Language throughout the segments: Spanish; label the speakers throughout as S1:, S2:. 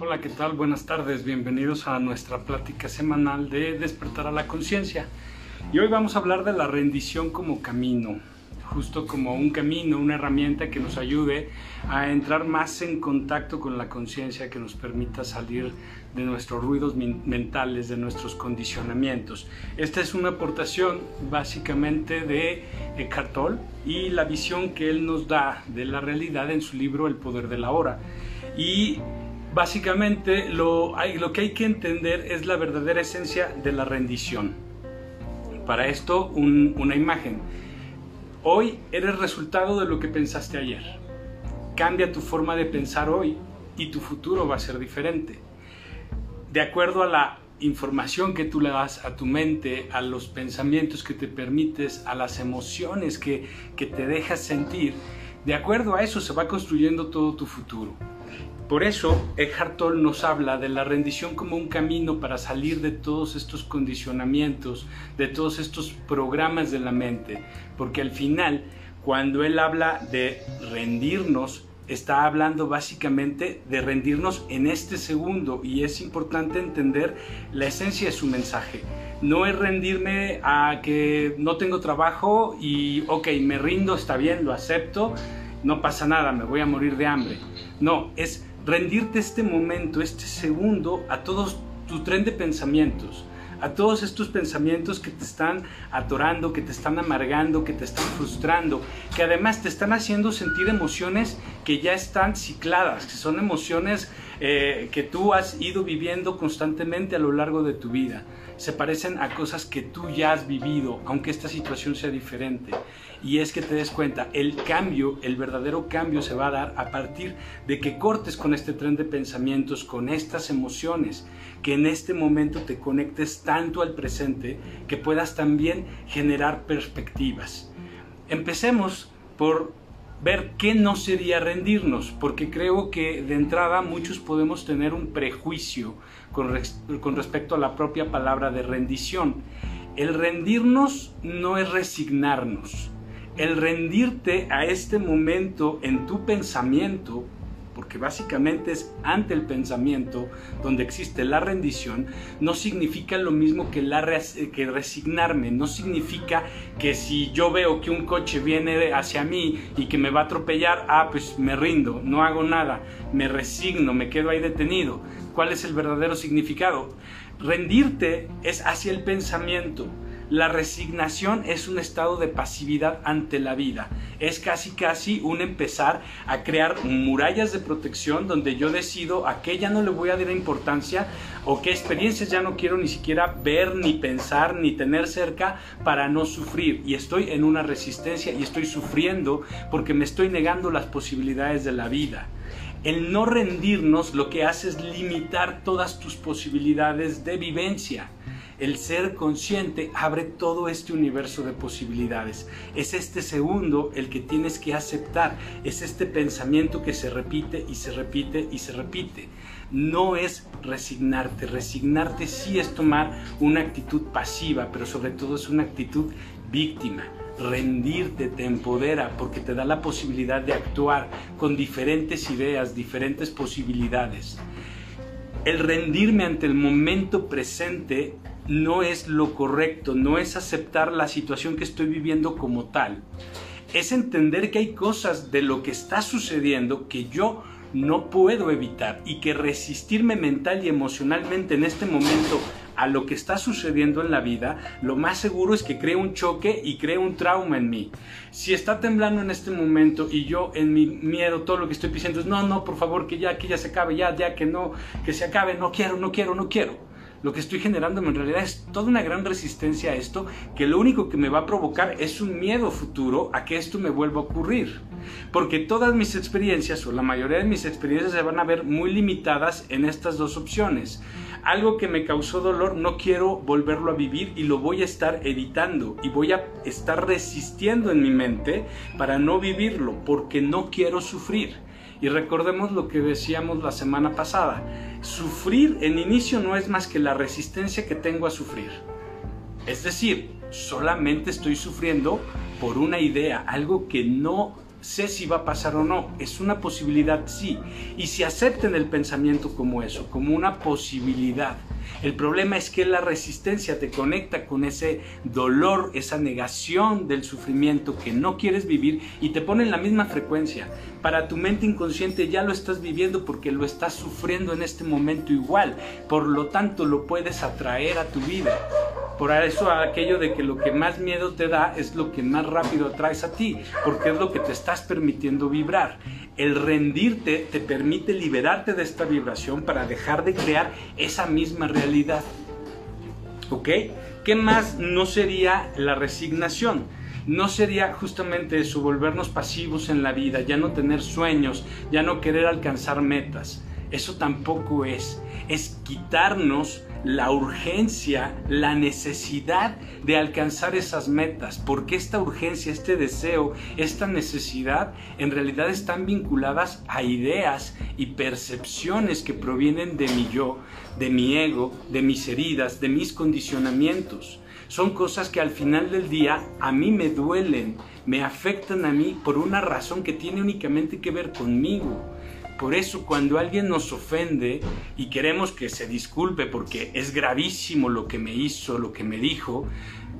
S1: Hola, ¿qué tal? Buenas tardes, bienvenidos a nuestra plática semanal de Despertar a la Conciencia. Y hoy vamos a hablar de la rendición como camino, justo como un camino, una herramienta que nos ayude a entrar más en contacto con la conciencia, que nos permita salir de nuestros ruidos mentales, de nuestros condicionamientos. Esta es una aportación básicamente de Eckhart y la visión que él nos da de la realidad en su libro El poder de la hora. Y básicamente lo, lo que hay que entender es la verdadera esencia de la rendición. Para esto, una imagen. Hoy eres resultado de lo que pensaste ayer. Cambia tu forma de pensar hoy y tu futuro va a ser diferente. De acuerdo a la información que tú le das a tu mente, a los pensamientos que te permites, a las emociones que, que te dejas sentir, de acuerdo a eso se va construyendo todo tu futuro. Por eso, Eckhart Tolle nos habla de la rendición como un camino para salir de todos estos condicionamientos, de todos estos programas de la mente, porque al final, cuando él habla de rendirnos, está hablando básicamente de rendirnos en este segundo y es importante entender la esencia de su mensaje. No es rendirme a que no tengo trabajo y ok, me rindo, está bien, lo acepto, no pasa nada, me voy a morir de hambre. No, es rendirte este momento, este segundo, a todos tu tren de pensamientos, a todos estos pensamientos que te están atorando, que te están amargando, que te están frustrando, que además te están haciendo sentir emociones que ya están cicladas, que son emociones eh, que tú has ido viviendo constantemente a lo largo de tu vida. Se parecen a cosas que tú ya has vivido, aunque esta situación sea diferente y es que te des cuenta, el cambio, el verdadero cambio se va a dar a partir de que cortes con este tren de pensamientos, con estas emociones, que en este momento te conectes tanto al presente que puedas también generar perspectivas. Empecemos por ver qué no sería rendirnos, porque creo que de entrada muchos podemos tener un prejuicio con, con respecto a la propia palabra de rendición. El rendirnos no es resignarnos, el rendirte a este momento en tu pensamiento, porque básicamente es ante el pensamiento donde existe la rendición, no significa lo mismo que, la que resignarme, no significa que si yo veo que un coche viene hacia mí y que me va a atropellar, ah, pues me rindo, no hago nada, me resigno, me quedo ahí detenido. ¿Cuál es el verdadero significado? Rendirte es hacia el pensamiento, la resignación es un estado de pasividad ante la vida. Es casi casi un empezar a crear murallas de protección donde yo decido a qué ya no le voy a dar importancia o qué experiencias ya no quiero ni siquiera ver, ni pensar, ni tener cerca para no sufrir. Y estoy en una resistencia y estoy sufriendo porque me estoy negando las posibilidades de la vida. El no rendirnos lo que hace es limitar todas tus posibilidades de vivencia. El ser consciente abre todo este universo de posibilidades. Es este segundo el que tienes que aceptar. Es este pensamiento que se repite y se repite y se repite. No es resignarte. Resignarte sí es tomar una actitud pasiva, pero sobre todo es una actitud víctima rendirte te empodera porque te da la posibilidad de actuar con diferentes ideas, diferentes posibilidades. El rendirme ante el momento presente no es lo correcto, no es aceptar la situación que estoy viviendo como tal. Es entender que hay cosas de lo que está sucediendo que yo no puedo evitar y que resistirme mental y emocionalmente en este momento a lo que está sucediendo en la vida, lo más seguro es que cree un choque y cree un trauma en mí. Si está temblando en este momento y yo en mi miedo todo lo que estoy diciendo es no, no, por favor, que ya, que ya se acabe, ya, ya, que no, que se acabe, no quiero, no quiero, no quiero lo que estoy generando en realidad es toda una gran resistencia a esto que lo único que me va a provocar es un miedo futuro a que esto me vuelva a ocurrir. Porque todas mis experiencias o la mayoría de mis experiencias se van a ver muy limitadas en estas dos opciones. Algo que me causó dolor no quiero volverlo a vivir y lo voy a estar evitando y voy a estar resistiendo en mi mente para no vivirlo porque no quiero sufrir. Y recordemos lo que decíamos la semana pasada. Sufrir en inicio no es más que la resistencia que tengo a sufrir. Es decir, solamente estoy sufriendo por una idea, algo que no sé si va a pasar o no. Es una posibilidad, sí. Y si acepten el pensamiento como eso, como una posibilidad. El problema es que la resistencia te conecta con ese dolor, esa negación del sufrimiento que no quieres vivir y te pone en la misma frecuencia. Para tu mente inconsciente ya lo estás viviendo porque lo estás sufriendo en este momento igual. Por lo tanto, lo puedes atraer a tu vida. Por eso aquello de que lo que más miedo te da es lo que más rápido atraes a ti, porque es lo que te estás permitiendo vibrar. El rendirte te permite liberarte de esta vibración para dejar de crear esa misma realidad. ¿Ok? ¿Qué más no sería la resignación? no sería justamente eso, volvernos pasivos en la vida, ya no tener sueños, ya no querer alcanzar metas. Eso tampoco es. Es quitarnos la urgencia, la necesidad de alcanzar esas metas, porque esta urgencia, este deseo, esta necesidad en realidad están vinculadas a ideas y percepciones que provienen de mi yo, de mi ego, de mis heridas, de mis condicionamientos. Son cosas que al final del día a mí me duelen, me afectan a mí por una razón que tiene únicamente que ver conmigo por eso cuando alguien nos ofende y queremos que se disculpe porque es gravísimo lo que me hizo, lo que me dijo,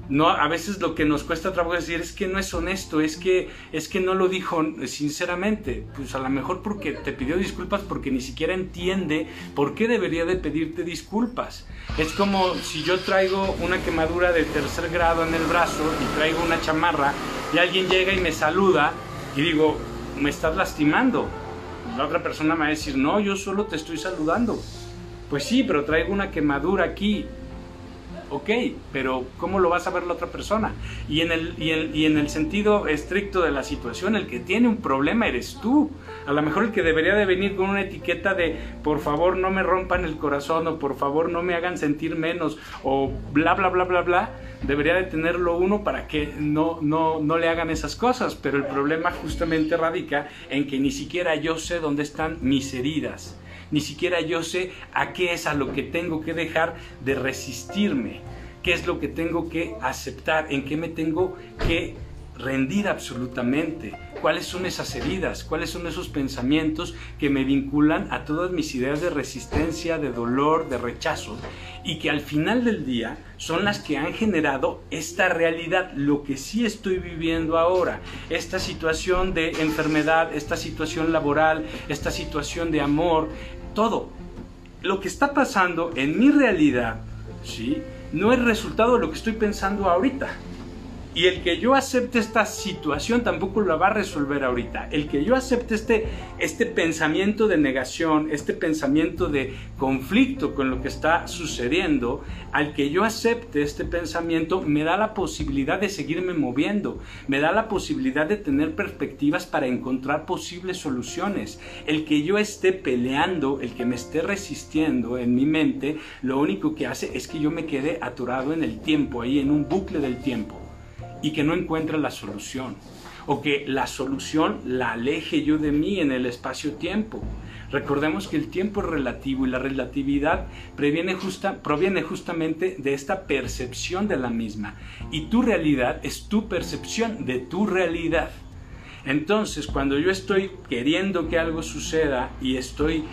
S1: no, a veces lo que nos cuesta trabajo decir es que no es honesto, es que, es que no lo dijo sinceramente. Pues a lo mejor porque te pidió disculpas porque ni siquiera entiende por qué debería de pedirte disculpas. Es como si yo traigo una quemadura de tercer grado en el brazo y traigo una chamarra y alguien llega y me saluda y digo, me estás lastimando la otra persona me va a decir, no, yo solo te estoy saludando. Pues sí, pero traigo una quemadura aquí. Ok, pero ¿cómo lo vas a ver la otra persona? Y en, el, y, en el sentido estricto de la situación, el que tiene un problema eres tú. A lo mejor el que debería de venir con una etiqueta de por favor no me rompan el corazón o por favor no me hagan sentir menos o bla, bla, bla, bla, bla, debería de tenerlo uno para que no, no, no le hagan esas cosas. Pero el problema justamente radica en que ni siquiera yo sé dónde están mis heridas. Ni siquiera yo sé a qué es a lo que tengo que dejar de resistirme. ¿Qué es lo que tengo que aceptar? ¿En qué me tengo que rendir absolutamente. ¿Cuáles son esas heridas? ¿Cuáles son esos pensamientos que me vinculan a todas mis ideas de resistencia, de dolor, de rechazo? Y que al final del día son las que han generado esta realidad, lo que sí estoy viviendo ahora, esta situación de enfermedad, esta situación laboral, esta situación de amor, todo. Lo que está pasando en mi realidad, ¿sí? No es resultado de lo que estoy pensando ahorita y el que yo acepte esta situación tampoco la va a resolver ahorita. El que yo acepte este, este pensamiento de negación, este pensamiento de conflicto con lo que está sucediendo, al que yo acepte este pensamiento me da la posibilidad de seguirme moviendo, me da la posibilidad de tener perspectivas para encontrar posibles soluciones. El que yo esté peleando, el que me esté resistiendo en mi mente, lo único que hace es que yo me quede atorado en el tiempo, ahí en un bucle del tiempo y que no encuentre la solución o que la solución la aleje yo de mí en el espacio-tiempo. Recordemos que el tiempo es relativo y la relatividad previene justa, proviene justamente de esta percepción de la misma. Y tu realidad es tu percepción de tu realidad. Entonces, cuando yo estoy queriendo que algo suceda y estoy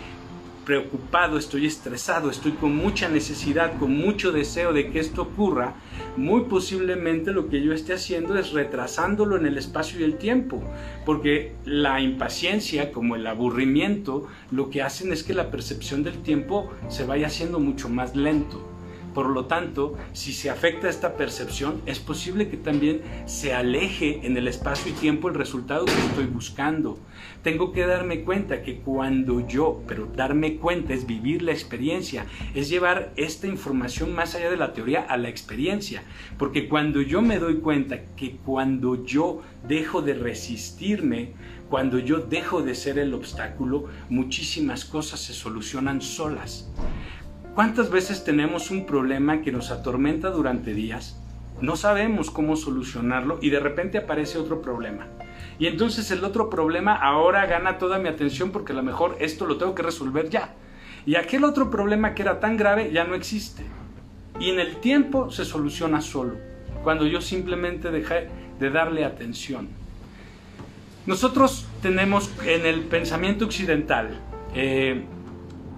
S1: preocupado, estoy estresado, estoy con mucha necesidad, con mucho deseo de que esto ocurra, muy posiblemente lo que yo esté haciendo es retrasándolo en el espacio y el tiempo, porque la impaciencia como el aburrimiento lo que hacen es que la percepción del tiempo se vaya haciendo mucho más lento. Por lo tanto, si se afecta esta percepción, es posible que también se aleje en el espacio y tiempo el resultado que estoy buscando. Tengo que darme cuenta que cuando yo, pero darme cuenta es vivir la experiencia, es llevar esta información más allá de la teoría a la experiencia. Porque cuando yo me doy cuenta que cuando yo dejo de resistirme, cuando yo dejo de ser el obstáculo, muchísimas cosas se solucionan solas. ¿Cuántas veces tenemos un problema que nos atormenta durante días? No sabemos cómo solucionarlo y de repente aparece otro problema. Y entonces el otro problema ahora gana toda mi atención porque a lo mejor esto lo tengo que resolver ya. Y aquel otro problema que era tan grave ya no existe. Y en el tiempo se soluciona solo, cuando yo simplemente dejé de darle atención. Nosotros tenemos en el pensamiento occidental eh,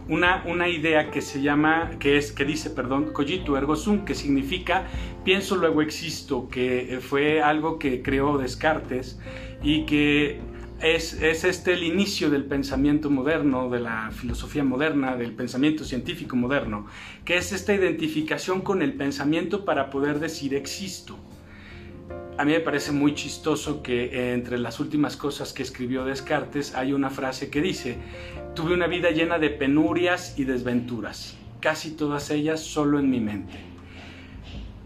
S1: una, una, idea que se llama, que es, que dice, perdón, cogito ergo sum, que significa pienso luego existo, que fue algo que creó Descartes y que es, es, este el inicio del pensamiento moderno, de la filosofía moderna, del pensamiento científico moderno, que es esta identificación con el pensamiento para poder decir existo a mí me parece muy chistoso que eh, entre las últimas cosas que escribió Descartes hay una frase que dice, tuve una vida llena de penurias y desventuras, casi todas ellas solo en mi mente.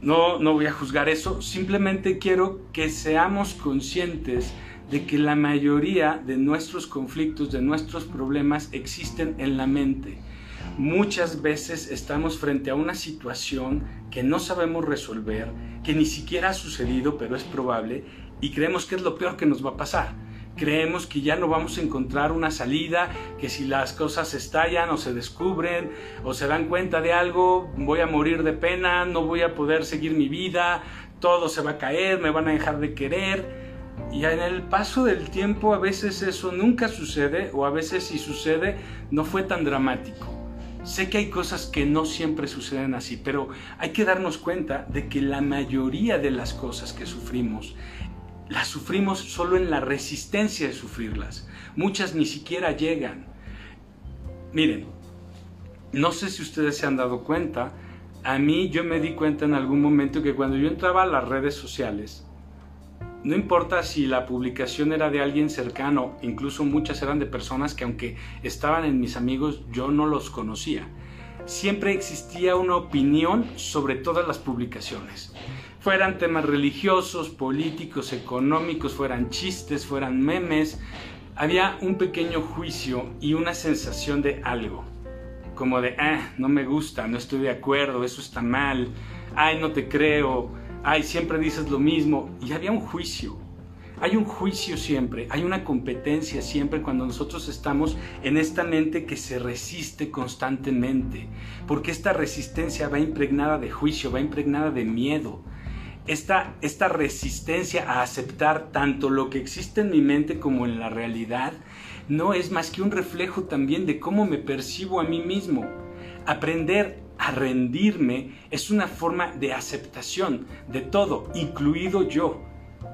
S1: No, no voy a juzgar eso, simplemente quiero que seamos conscientes de que la mayoría de nuestros conflictos, de nuestros problemas existen en la mente muchas veces estamos frente a una situación que no sabemos resolver, que ni siquiera ha sucedido, pero es probable, y creemos que es lo peor que nos va a pasar. Creemos que ya no vamos a encontrar una salida, que si las cosas estallan o se descubren o se dan cuenta de algo, voy a morir de pena, no voy a poder seguir mi vida, todo se va a caer, me van a dejar de querer. Y en el paso del tiempo a veces eso nunca sucede o a veces si sucede no fue tan dramático. Sé que hay cosas que no siempre suceden así, pero hay que darnos cuenta de que la mayoría de las cosas que sufrimos las sufrimos solo en la resistencia de sufrirlas. Muchas ni siquiera llegan. Miren, no sé si ustedes se han dado cuenta, a mí yo me di cuenta en algún momento que cuando yo entraba a las redes sociales, no importa si la publicación era de alguien cercano, incluso muchas eran de personas que aunque estaban en mis amigos, yo no los conocía. Siempre existía una opinión sobre todas las publicaciones. Fueran temas religiosos, políticos, económicos, fueran chistes, fueran memes, había un pequeño juicio y una sensación de algo. Como de, ah, no me gusta, no estoy de acuerdo, eso está mal, ay, no te creo, ay, siempre dices lo mismo. Y había un juicio. Hay un juicio siempre, hay una competencia siempre cuando nosotros estamos en esta mente que se resiste constantemente, porque esta resistencia va impregnada de juicio, va impregnada de miedo. Esta, esta resistencia a aceptar tanto lo que existe en mi mente como en la realidad no es más que un reflejo también de cómo me percibo a mí mismo. Aprender a rendirme es una forma de aceptación de todo, incluido yo.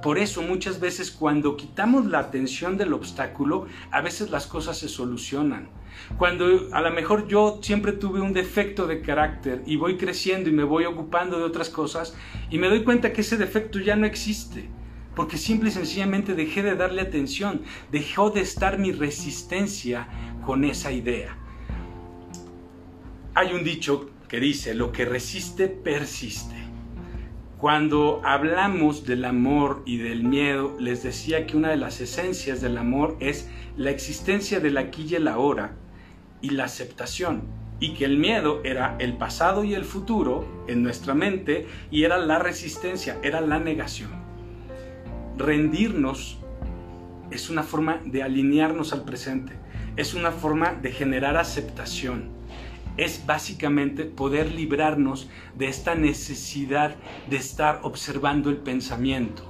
S1: Por eso muchas veces cuando quitamos la atención del obstáculo, a veces las cosas se solucionan. Cuando a lo mejor yo siempre tuve un defecto de carácter y voy creciendo y me voy ocupando de otras cosas y me doy cuenta que ese defecto ya no existe. Porque simple y sencillamente dejé de darle atención, dejó de estar mi resistencia con esa idea. Hay un dicho dice, lo que resiste, persiste. Cuando hablamos del amor y del miedo, les decía que una de las esencias del amor es la existencia del aquí y el ahora y la aceptación. Y que el miedo era el pasado y el futuro en nuestra mente y era la resistencia, era la negación. Rendirnos es una forma de alinearnos al presente, es una forma de generar aceptación es básicamente poder librarnos de esta necesidad de estar observando el pensamiento.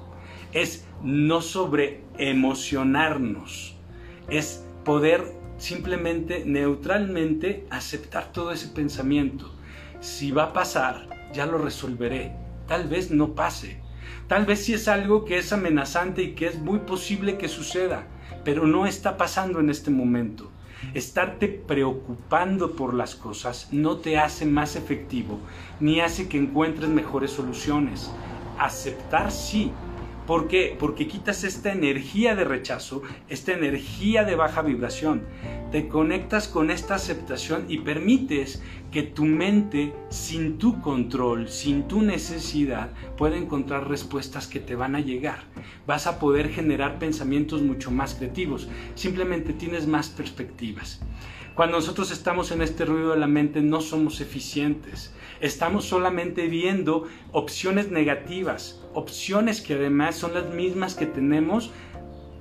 S1: Es no sobre emocionarnos, es poder simplemente neutralmente aceptar todo ese pensamiento. Si va a pasar, ya lo resolveré. Tal vez no pase. Tal vez si es algo que es amenazante y que es muy posible que suceda, pero no está pasando en este momento. Estarte preocupando por las cosas no te hace más efectivo ni hace que encuentres mejores soluciones. Aceptar sí, ¿Por qué? Porque quitas esta energía de rechazo, esta energía de baja vibración. Te conectas con esta aceptación y permites que tu mente, sin tu control, sin tu necesidad, pueda encontrar respuestas que te van a llegar. Vas a poder generar pensamientos mucho más creativos. Simplemente tienes más perspectivas. Cuando nosotros estamos en este ruido de la mente no somos eficientes. Estamos solamente viendo opciones negativas, opciones que además son las mismas que tenemos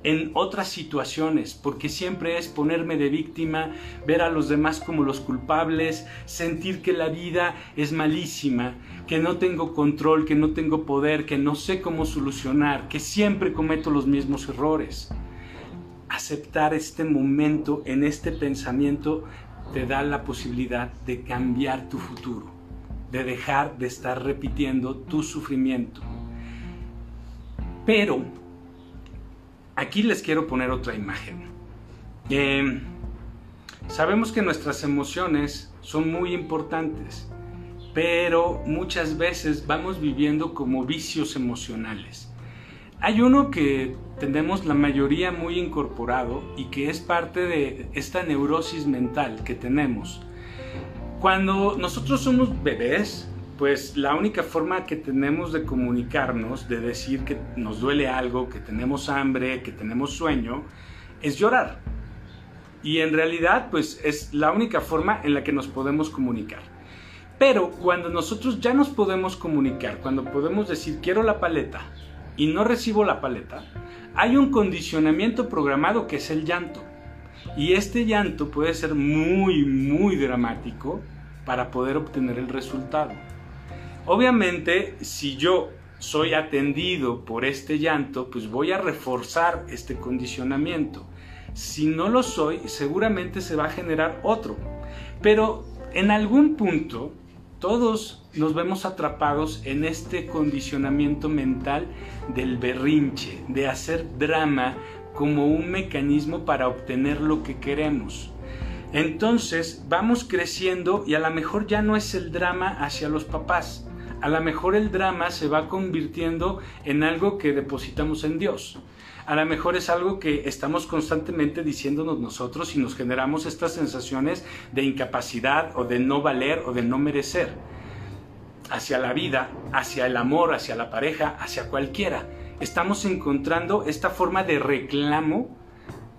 S1: en otras situaciones, porque siempre es ponerme de víctima, ver a los demás como los culpables, sentir que la vida es malísima, que no tengo control, que no tengo poder, que no sé cómo solucionar, que siempre cometo los mismos errores. aceptar este momento en este pensamiento te da la posibilidad de cambiar tu futuro, de dejar de estar repitiendo tu sufrimiento. Pero aquí les quiero poner otra imagen. Eh, sabemos que nuestras emociones son muy importantes, pero muchas veces vamos viviendo como vicios emocionales. Hay uno que tenemos la mayoría muy incorporado y que es parte de esta neurosis mental que tenemos. Cuando nosotros somos bebés, pues la única forma que tenemos de comunicarnos, de decir que nos duele algo, que tenemos hambre, que tenemos sueño, es llorar. Y en realidad, pues es la única forma en la que nos podemos comunicar. Pero cuando nosotros ya nos podemos comunicar, cuando podemos decir quiero la paleta, y no recibo la paleta, hay un condicionamiento programado que es el llanto. Y este llanto puede ser muy, muy dramático para poder obtener el resultado. Obviamente, si yo soy atendido por este llanto, pues voy a reforzar este condicionamiento. Si no lo soy, seguramente se va a generar otro. Pero en algún punto, todos nos vemos atrapados en este condicionamiento mental del berrinche, de hacer drama como un mecanismo para obtener lo que queremos. Entonces vamos creciendo y a lo mejor ya no es el drama hacia los papás, a lo mejor el drama se va convirtiendo en algo que depositamos en Dios. A lo mejor es algo que estamos constantemente diciéndonos nosotros y nos generamos estas sensaciones de incapacidad o de no valer o de no merecer hacia la vida, hacia el amor, hacia la pareja, hacia cualquiera. Estamos encontrando esta forma de reclamo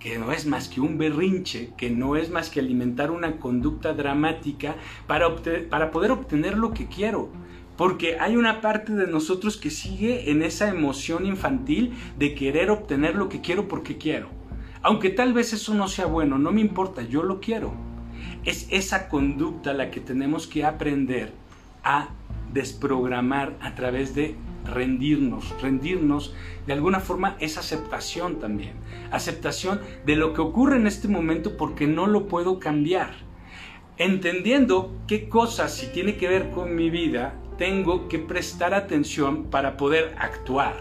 S1: que no es más que un berrinche, que no es más que alimentar una conducta dramática para, para poder obtener lo que quiero. Porque hay una parte de nosotros que sigue en esa emoción infantil de querer obtener lo que quiero porque quiero. Aunque tal vez eso no sea bueno, no me importa, yo lo quiero. Es esa conducta la que tenemos que aprender a desprogramar a través de rendirnos. Rendirnos de alguna forma es aceptación también. Aceptación de lo que ocurre en este momento porque no lo puedo cambiar. Entendiendo qué cosas, si tiene que ver con mi vida, tengo que prestar atención para poder actuar,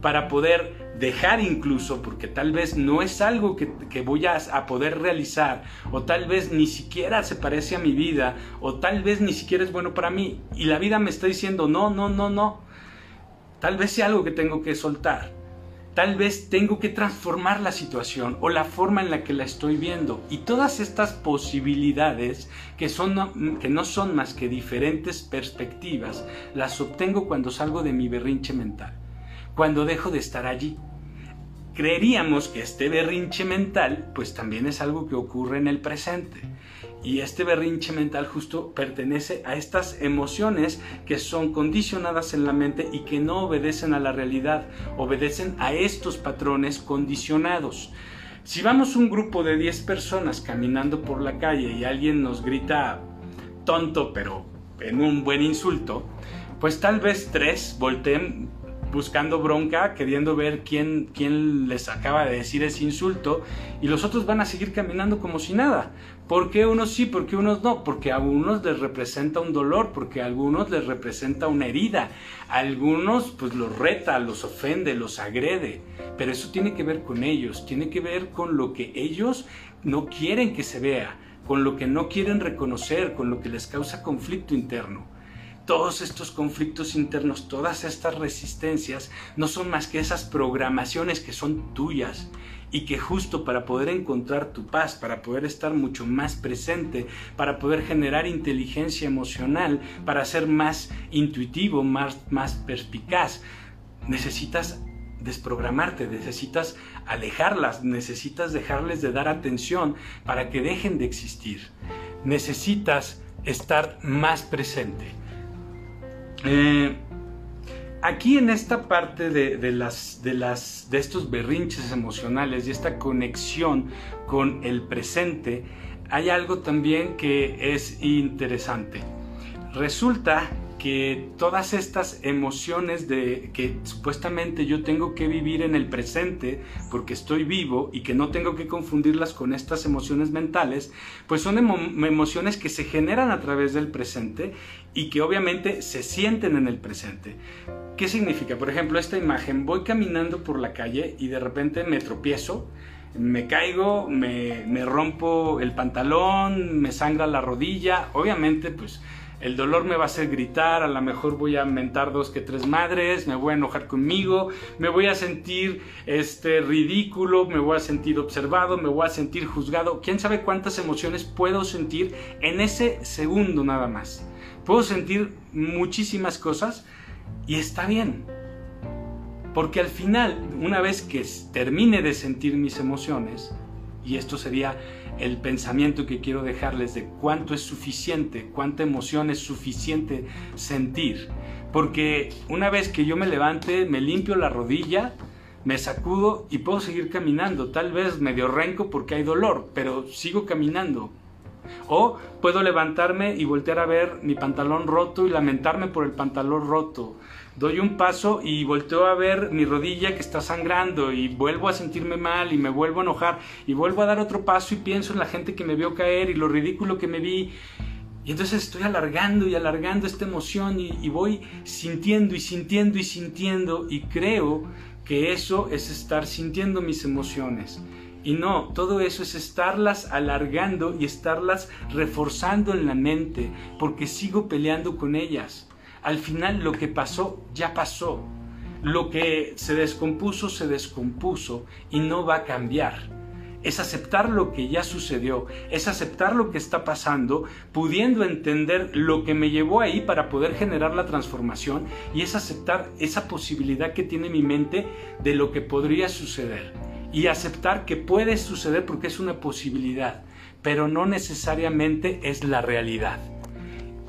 S1: para poder dejar incluso, porque tal vez no es algo que, voy a, a, poder realizar, o tal vez ni siquiera se parece a mi vida, o tal vez ni siquiera es bueno para mí, y la vida me está diciendo, no, no, no, no, tal vez sea algo que tengo que soltar, tal vez tengo que transformar la situación o la forma en la que la estoy viendo, y todas estas posibilidades que, son, que no son más que diferentes perspectivas, las obtengo cuando salgo de mi berrinche mental cuando dejo de estar allí. Creeríamos que este berrinche mental pues también es algo que ocurre en el presente. Y este berrinche mental justo pertenece a estas emociones que son condicionadas en la mente y que no obedecen a la realidad, obedecen a estos patrones condicionados. Si vamos un grupo de 10 personas caminando por la calle y alguien nos grita tonto, pero en un buen insulto, pues tal vez tres volteen buscando bronca, queriendo ver quién, quién les acaba de decir ese insulto, y los otros van a seguir caminando como si nada. ¿Por qué unos sí, por qué unos no? Porque a algunos les representa un dolor, porque a algunos les representa una herida, a algunos pues los reta, los ofende, los agrede, pero eso tiene que ver con ellos, tiene que ver con lo que ellos no quieren que se vea, con lo que no quieren reconocer, con lo que les causa conflicto interno. Todos estos conflictos internos, todas estas resistencias, no son más que esas programaciones que son tuyas y que justo para poder encontrar tu paz, para poder estar mucho más presente, para poder generar inteligencia emocional, para ser más intuitivo, más, más perspicaz, necesitas desprogramarte, necesitas alejarlas, necesitas dejarles de dar atención para que dejen de existir. Necesitas estar más presente. Eh, aquí en esta parte de, las, de, las, de estos berrinches emocionales y esta conexión con el presente, hay algo también que es interesante. Resulta que todas estas emociones de que supuestamente yo tengo que vivir en el presente porque estoy vivo y que no tengo que confundirlas con estas emociones mentales, pues son emociones que se generan a través del presente y que obviamente se sienten en el presente. ¿Qué significa? Por ejemplo, esta imagen, voy caminando por la calle y de repente me tropiezo, me caigo, me, me rompo el pantalón, me sangra la rodilla, obviamente pues el dolor me va a hacer gritar, a lo mejor voy a mentar dos que tres madres, me voy a enojar conmigo, me voy a sentir este ridículo, me voy a sentir observado, me voy a sentir juzgado. ¿Quién sabe cuántas emociones puedo sentir en ese segundo nada más? Puedo sentir muchísimas cosas y está bien. Porque al final, una vez que termine de sentir mis emociones, y esto sería el pensamiento que quiero dejarles de cuánto es suficiente, cuánta emoción es suficiente sentir. Porque una vez que yo me levante, me limpio la rodilla, me sacudo y puedo seguir caminando. Tal vez medio renco porque hay dolor, pero sigo caminando. O puedo levantarme y voltear a ver mi pantalón roto y lamentarme por el pantalón roto doy un paso y volteo a ver mi rodilla que está sangrando y vuelvo a sentirme mal y me vuelvo a enojar y vuelvo a dar otro paso y pienso en la gente que me vio caer y lo ridículo que me vi. Y entonces estoy alargando y alargando esta emoción y, y voy sintiendo y sintiendo y sintiendo y creo que eso es estar sintiendo mis emociones. Y no, todo eso es estarlas alargando y estarlas reforzando en la mente porque sigo peleando con ellas al final lo que pasó ya pasó. Lo que se descompuso se descompuso y no va a cambiar. Es aceptar lo que ya sucedió, es aceptar lo que está pasando, pudiendo entender lo que me llevó ahí para poder generar la transformación y es aceptar esa posibilidad que tiene mi mente de lo que podría suceder y aceptar que puede suceder porque es una posibilidad, pero no necesariamente es la realidad.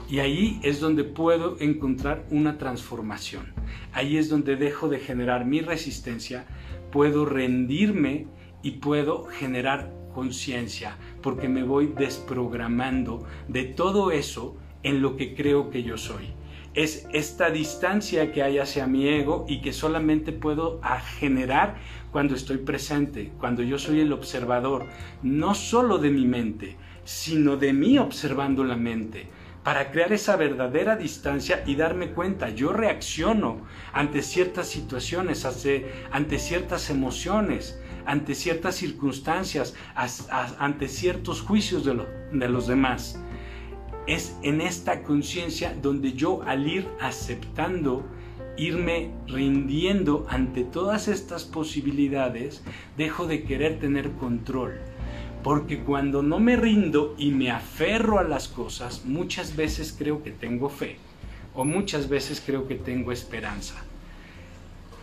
S1: Y ahí es donde puedo encontrar una transformación. Ahí es donde dejo de generar mi resistencia, puedo rendirme y puedo generar conciencia, porque me voy desprogramando de todo eso en lo que creo que yo soy. Es esta distancia que hay hacia mi ego y que solamente puedo generar cuando estoy presente, cuando yo soy el observador, no solo de mi mente, sino de mí observando la mente para crear esa verdadera distancia y darme cuenta, yo reacciono ante ciertas situaciones, ante, ciertas emociones, ante ciertas circunstancias, ante ciertos juicios de, de los demás. Es en esta conciencia donde yo al ir aceptando, irme rindiendo ante todas estas posibilidades, dejo de querer tener control porque cuando no me rindo y me aferro a las cosas, muchas veces creo que tengo fe o muchas veces creo que tengo esperanza.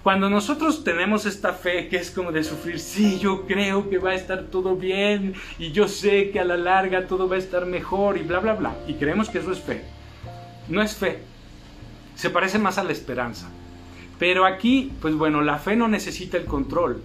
S1: Cuando nosotros tenemos esta fe que es como de sufrir, sí, yo creo que va a estar todo bien y yo sé que a la larga todo va a estar mejor y bla, bla, bla, y creemos que eso es fe. No es fe, se parece más a la esperanza. Pero aquí, pues bueno, la fe no necesita el control,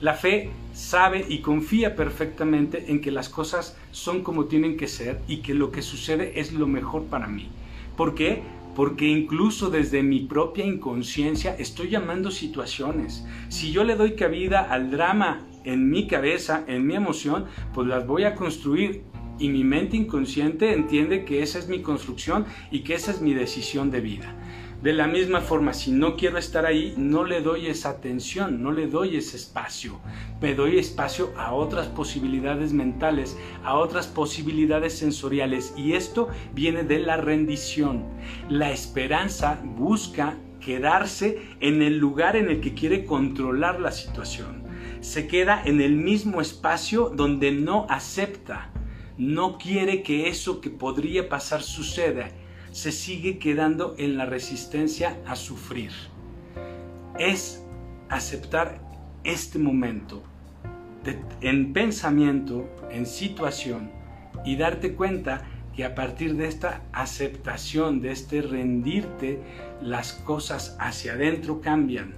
S1: la fe sabe y confía perfectamente en que las cosas son como tienen que ser y que lo que sucede es lo mejor para mí. ¿Por qué? Porque incluso desde mi propia inconsciencia estoy llamando situaciones. Si yo le doy cabida al drama en mi cabeza, en mi emoción, pues las voy a construir y mi mente inconsciente entiende que esa es mi construcción y que esa es mi decisión de vida. De la misma forma, si no quiero estar ahí, no le doy esa atención, no le doy ese espacio. Me doy espacio a otras posibilidades mentales, a otras posibilidades sensoriales. Y esto viene de la rendición. La esperanza busca quedarse en el lugar en el que quiere controlar la situación. Se queda en el mismo espacio donde no acepta, no quiere que eso que podría pasar suceda se sigue quedando en la resistencia a sufrir. Es aceptar este momento en pensamiento, en situación, y darte cuenta que a partir de esta aceptación, de este rendirte, las cosas hacia adentro cambian.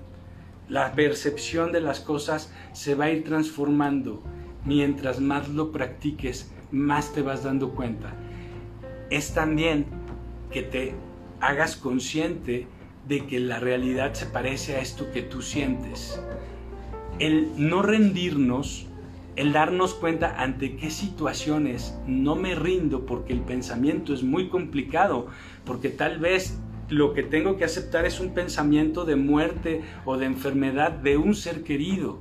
S1: La percepción de las cosas se va a ir transformando. Mientras más lo practiques, más te vas dando cuenta. Es también que te hagas consciente de que la realidad se parece a esto que tú sientes. El no rendirnos, el darnos cuenta ante qué situaciones no me rindo porque el pensamiento es muy complicado, porque tal vez lo que tengo que aceptar es un pensamiento de muerte o de enfermedad de un ser querido.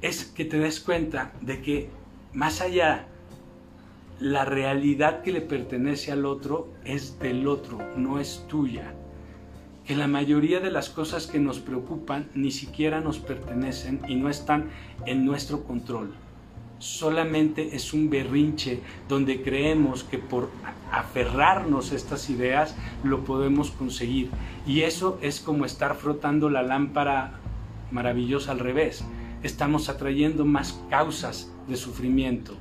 S1: Es que te des cuenta de que más allá la realidad que le pertenece al otro es del otro, no es tuya. Que la mayoría de las cosas que nos preocupan ni siquiera nos pertenecen y no están en nuestro control solamente es un berrinche donde creemos que por aferrarnos a estas ideas lo podemos conseguir. Y eso es como estar frotando la lámpara maravillosa al revés. Estamos atrayendo más causas de sufrimiento.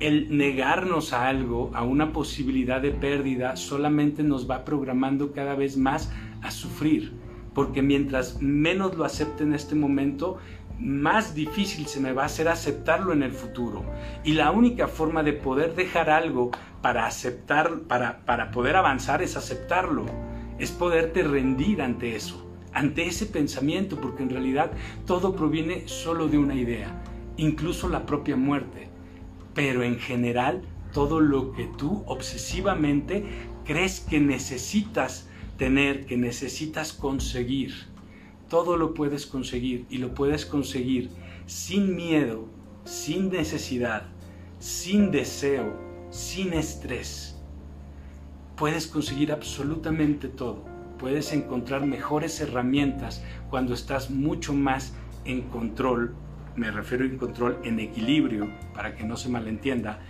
S1: El negarnos a algo, a una posibilidad de pérdida, solamente nos va programando cada vez más a sufrir. Porque mientras menos lo acepte en este momento, más difícil se me va a hacer aceptarlo en el futuro. Y la única forma de poder dejar algo para aceptar, para, para poder avanzar es aceptarlo. Es poderte rendir ante eso, ante ese pensamiento, porque en realidad todo proviene solo de una idea, incluso la propia muerte. Pero en general, todo lo que tú obsesivamente crees que necesitas tener, que necesitas conseguir todo lo puedes conseguir y lo puedes conseguir sin miedo, sin necesidad, sin deseo, sin estrés. Puedes conseguir absolutamente todo. Puedes encontrar mejores herramientas cuando estás mucho más en control. Me refiero en control, en equilibrio, para que no se malentienda,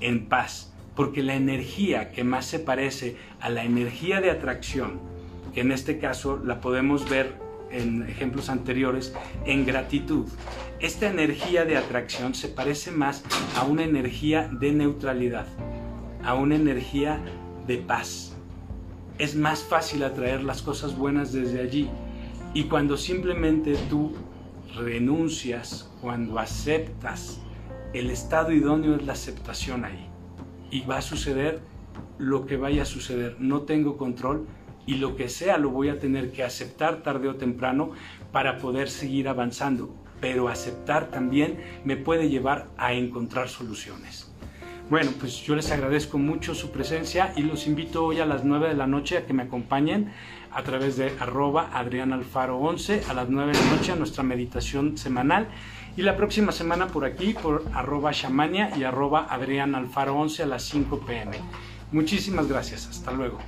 S1: en paz. Porque la energía que más se parece a la energía de atracción, que en este caso la podemos ver en ejemplos anteriores, en gratitud. Esta energía de atracción se parece más a una energía de neutralidad, a una energía de paz. Es más fácil atraer las cosas buenas desde allí. Y cuando simplemente tú renuncias, cuando aceptas, el estado idóneo es la aceptación ahí. Y va a suceder lo que vaya a suceder. No tengo control, y lo que sea lo voy a tener que aceptar tarde o temprano para poder seguir avanzando. Pero aceptar también me puede llevar a encontrar soluciones. Bueno, pues yo les agradezco mucho su presencia y los invito hoy a las 9 de la noche a que me acompañen a través de arroba adrianalfaro11 a las 9 de la noche a nuestra meditación semanal y la próxima semana por aquí por arroba shamania y arroba adrianalfaro11 a las 5 pm. Muchísimas gracias, hasta luego.